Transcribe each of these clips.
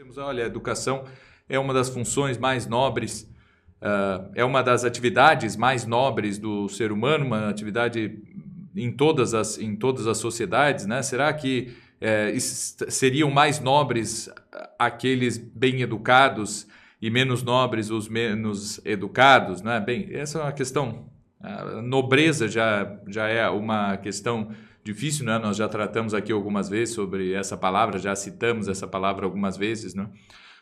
Temos, olha, a educação é uma das funções mais nobres, uh, é uma das atividades mais nobres do ser humano, uma atividade em todas as, em todas as sociedades, né? Será que é, seriam mais nobres aqueles bem educados e menos nobres os menos educados, né? Bem, essa é uma questão. A nobreza já, já é uma questão difícil, né? Nós já tratamos aqui algumas vezes sobre essa palavra, já citamos essa palavra algumas vezes, né?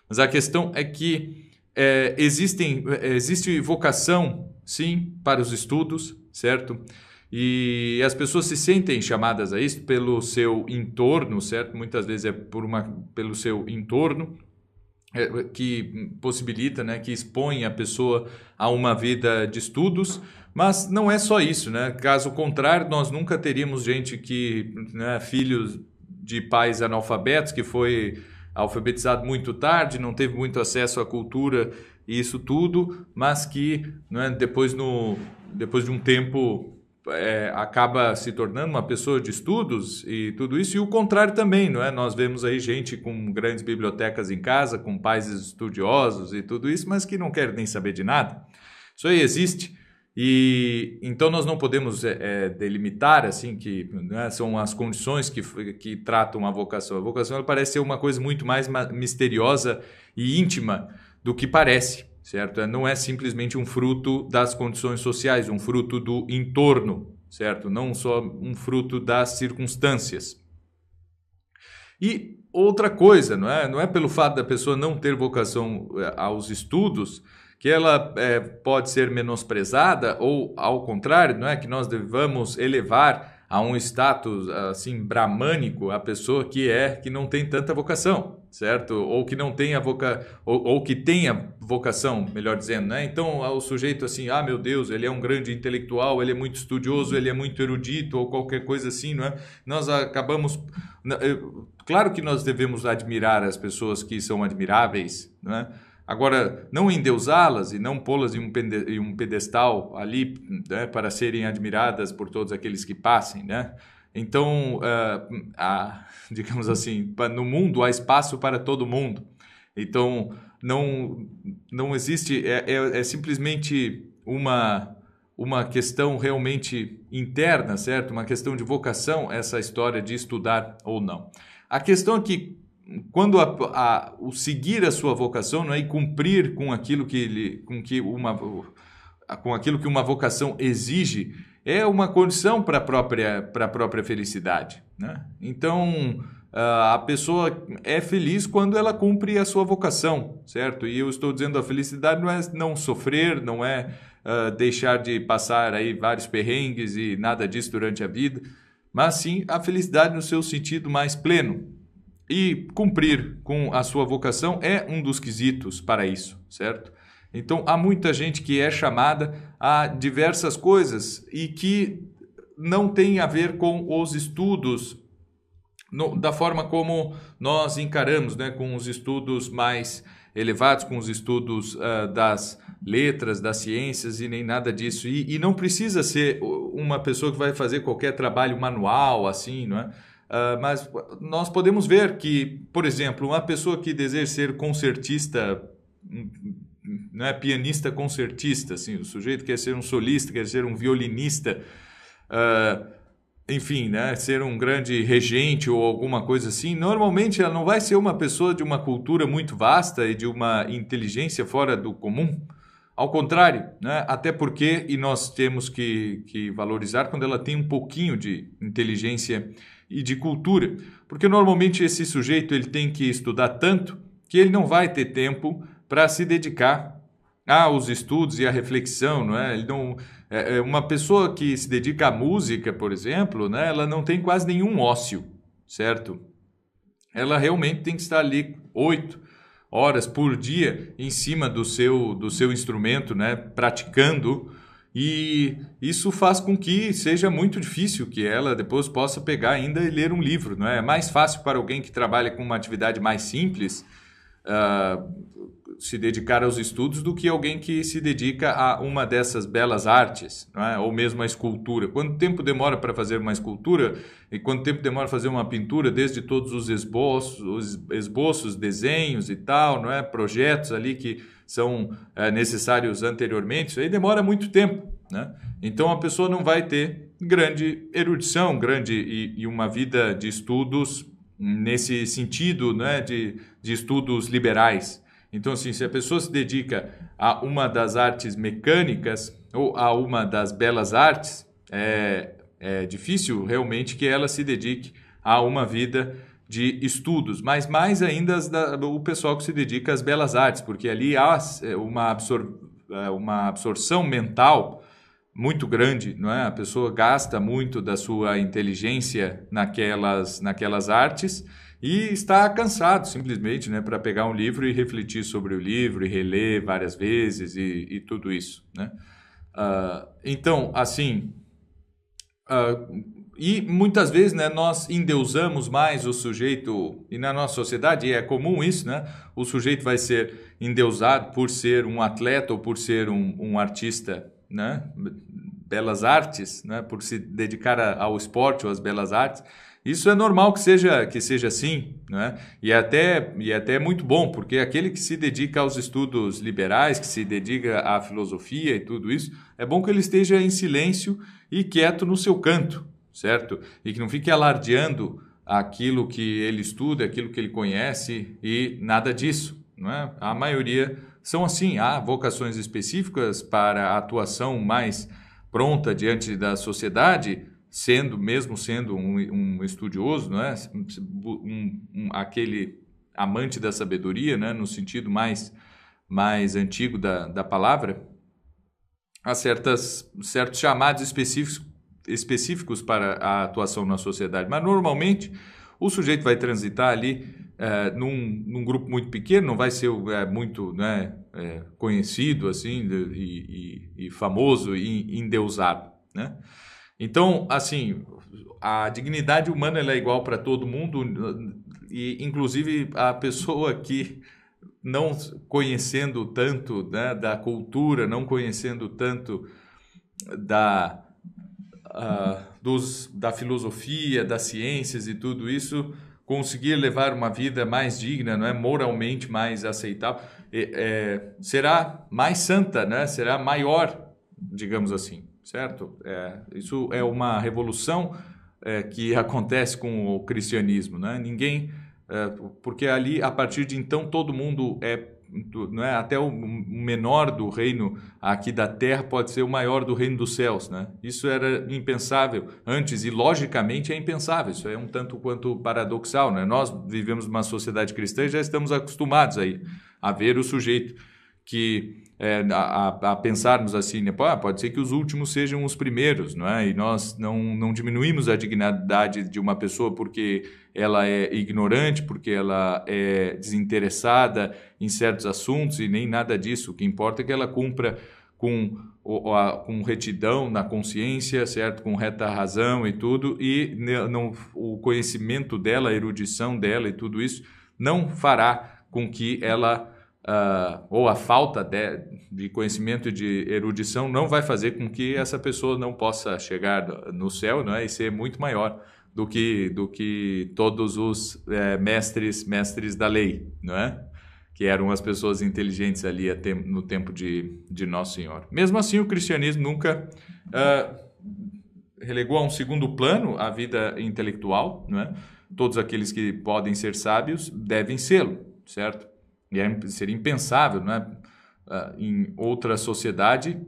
Mas a questão é que é, existem, existe vocação, sim, para os estudos, certo? E as pessoas se sentem chamadas a isso pelo seu entorno, certo? Muitas vezes é por uma, pelo seu entorno é, que possibilita, né, que expõe a pessoa a uma vida de estudos, mas não é só isso, né? Caso contrário, nós nunca teríamos gente que, né, filhos de pais analfabetos, que foi alfabetizado muito tarde, não teve muito acesso à cultura e isso tudo, mas que né, depois, no, depois de um tempo é, acaba se tornando uma pessoa de estudos e tudo isso, e o contrário também, não é? Nós vemos aí gente com grandes bibliotecas em casa, com pais estudiosos e tudo isso, mas que não quer nem saber de nada. Isso aí existe. E então nós não podemos é, é delimitar assim que né, são as condições que, que tratam a vocação. A vocação parece ser uma coisa muito mais misteriosa e íntima do que parece certo? Não é simplesmente um fruto das condições sociais, um fruto do entorno, certo? Não só um fruto das circunstâncias. E outra coisa, não é? Não é pelo fato da pessoa não ter vocação eh, aos estudos que ela é, pode ser menosprezada ou ao contrário, não é que nós devamos elevar a um status assim bramânico a pessoa que é que não tem tanta vocação, certo? Ou que não tenha voca ou, ou que tenha vocação, melhor dizendo, né? Então o sujeito assim, ah meu Deus, ele é um grande intelectual, ele é muito estudioso, ele é muito erudito ou qualquer coisa assim, não é? Nós acabamos, claro que nós devemos admirar as pessoas que são admiráveis, não é? Agora, não endeusá-las e não pô-las em, um pedestal ali né, para serem admiradas por todos aqueles que passem, né? Então, uh, há, digamos assim, no mundo há espaço para todo mundo. Então, não, não existe, é, é, é simplesmente uma, uma questão realmente interna, certo? Uma questão de vocação, essa história de estudar ou não. A questão é que quando a, a, o seguir a sua vocação não é e cumprir com aquilo que ele, com que uma com aquilo que uma vocação exige é uma condição para a própria para a própria felicidade, né? Então a pessoa é feliz quando ela cumpre a sua vocação, certo? E eu estou dizendo a felicidade não é não sofrer, não é uh, deixar de passar aí vários perrengues e nada disso durante a vida, mas sim a felicidade no seu sentido mais pleno, e cumprir com a sua vocação é um dos quesitos para isso, certo? Então há muita gente que é chamada a diversas coisas e que não tem a ver com os estudos no, da forma como nós encaramos, né, com os estudos mais elevados, com os estudos uh, das letras, das ciências e nem nada disso. E, e, não precisa ser uma pessoa que vai fazer qualquer trabalho manual, assim, não é? Uh, mas nós podemos ver que, por exemplo, uma pessoa que deseja ser concertista, não é pianista concertista, assim, o sujeito quer ser um solista, quer ser um violinista, uh, enfim, né, ser um grande regente ou alguma coisa assim, normalmente ela não vai ser uma pessoa de uma cultura muito vasta e de uma inteligência fora do comum. Ao contrário, né? até porque, e nós temos que, que valorizar quando ela tem um pouquinho de inteligência e de cultura, porque normalmente esse sujeito ele tem que estudar tanto que ele não vai ter tempo para se dedicar aos estudos e à reflexão, não é? Ele não, é, é, uma pessoa que se dedica à música, por exemplo, né? Ela não tem quase nenhum ócio, certo? Ela realmente tem que estar ali oito horas por dia em cima do seu do seu instrumento, né? Praticando e isso faz com que seja muito difícil que ela depois possa pegar ainda e ler um livro. Não é? é mais fácil para alguém que trabalha com uma atividade mais simples uh, se dedicar aos estudos do que alguém que se dedica a uma dessas belas artes, é? ou mesmo a escultura. Quanto tempo demora para fazer uma escultura e quanto tempo demora para fazer uma pintura, desde todos os esboços, os esboços, desenhos e tal, não é? projetos ali que são é, necessários anteriormente, isso aí demora muito tempo. Né? Então a pessoa não vai ter grande erudição, grande e, e uma vida de estudos nesse sentido né, de, de estudos liberais. Então, assim, se a pessoa se dedica a uma das artes mecânicas ou a uma das belas artes, é, é difícil realmente que ela se dedique a uma vida de estudos, mas mais ainda da, o pessoal que se dedica às belas artes, porque ali há é, uma, absor, é, uma absorção mental muito grande, não é? A pessoa gasta muito da sua inteligência naquelas, naquelas artes e está cansado simplesmente né, para pegar um livro e refletir sobre o livro e reler várias vezes e, e tudo isso. Né? Uh, então, assim, uh, e muitas vezes né, nós endeusamos mais o sujeito, e na nossa sociedade é comum isso, né? o sujeito vai ser endeusado por ser um atleta ou por ser um, um artista, né? belas artes, né? por se dedicar a, ao esporte ou às belas artes. Isso é normal que seja, que seja assim, né? e, é até, e é até muito bom, porque aquele que se dedica aos estudos liberais, que se dedica à filosofia e tudo isso, é bom que ele esteja em silêncio e quieto no seu canto, certo? E que não fique alardeando aquilo que ele estuda, aquilo que ele conhece e nada disso. Não é? A maioria são assim, há vocações específicas para a atuação mais pronta diante da sociedade, sendo mesmo sendo um, um estudioso, não é? Um, um, aquele amante da sabedoria, né? no sentido mais, mais antigo da, da palavra, há certas, certos chamados específicos, específicos para a atuação na sociedade. Mas, normalmente, o sujeito vai transitar ali é, num, num, grupo muito pequeno, não vai ser é, muito né, é, conhecido assim e, e, e famoso e endeusado. Né? Então, assim, a dignidade humana é igual para todo mundo e, inclusive, a pessoa que não conhecendo tanto né, da cultura, não conhecendo tanto da, uh, dos, da filosofia, das ciências e tudo isso, conseguir levar uma vida mais digna, não é moralmente mais aceitável, é, é, será mais santa, né? Será maior, digamos assim certo? É, isso é uma revolução é, que acontece com o cristianismo, né? Ninguém, é, porque ali a partir de então todo mundo é é até o menor do reino aqui da terra pode ser o maior do reino dos céus, né? Isso era impensável antes e logicamente é impensável. Isso é um tanto quanto paradoxal, né? Nós vivemos numa sociedade cristã e já estamos acostumados aí a ver o sujeito que é, a, a, pensarmos assim, né? pode ser que os últimos sejam os primeiros, não é? E nós não, não diminuímos a dignidade de uma pessoa porque ela é ignorante, porque ela é desinteressada em certos assuntos e nem nada disso. O que importa é que ela cumpra com, com retidão na consciência, certo? Com reta razão e tudo, e não, o conhecimento dela, a erudição dela e tudo isso não fará com que ela uh, ou a falta de, de conhecimento e de erudição não vai fazer com que essa pessoa não possa chegar no céu não é? e ser muito maior do que, do que todos os é, mestres mestres da lei, não é? que eram as pessoas inteligentes ali no tempo de, de Nosso Senhor. Mesmo assim, o cristianismo nunca uh, relegou a um segundo plano a vida intelectual. Não é? Todos aqueles que podem ser sábios devem sê-lo, certo? E é, seria impensável, né, em outra sociedade,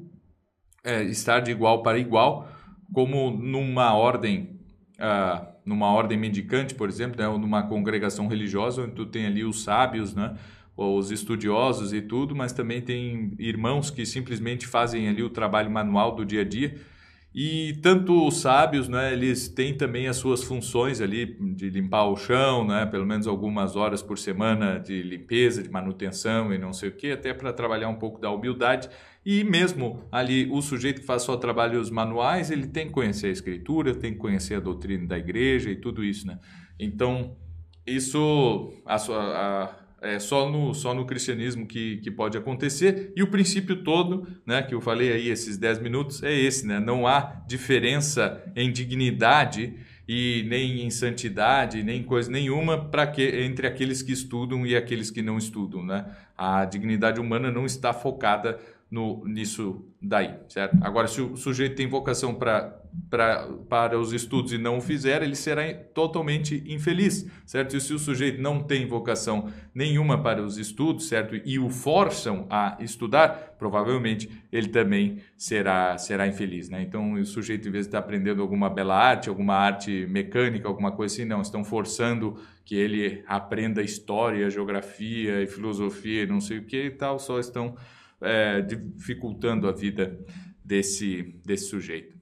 é, estar de igual para igual, como numa ordem, uh, numa ordem mendicante, por exemplo, né, ou numa congregação religiosa, onde tu tem ali os sábios, né, os estudiosos e tudo, mas também tem irmãos que simplesmente fazem ali o trabalho manual do dia a dia e tanto os sábios, né, eles têm também as suas funções ali de limpar o chão, né, pelo menos algumas horas por semana de limpeza, de manutenção e não sei o que, até para trabalhar um pouco da humildade. E mesmo ali o sujeito que faz só trabalhos manuais, ele tem que conhecer a escritura, tem que conhecer a doutrina da igreja e tudo isso, né? Então, isso, a, a, é só no, só no cristianismo que, que pode acontecer. E o princípio todo, né, que eu falei aí, esses 10 minutos, é esse, né? Não há diferença em dignidade e nem em santidade, nem coisa nenhuma para que entre aqueles que estudam e aqueles que não estudam, né? A dignidade humana não está focada no, nisso daí, certo? Agora, se o sujeito tem vocação pra, pra, para os estudos e não o fizer, ele será totalmente infeliz, certo? E se o sujeito não tem vocação nenhuma para os estudos, certo? E o forçam a estudar, provavelmente ele também será, será infeliz, né? Então, o sujeito, em vez de estar aprendendo alguma bela arte, alguma arte mecânica, alguma coisa assim, não, estão forçando que ele aprenda história, geografia e filosofia, não sei o que e tal, só estão é, dificultando a vida desse, desse sujeito.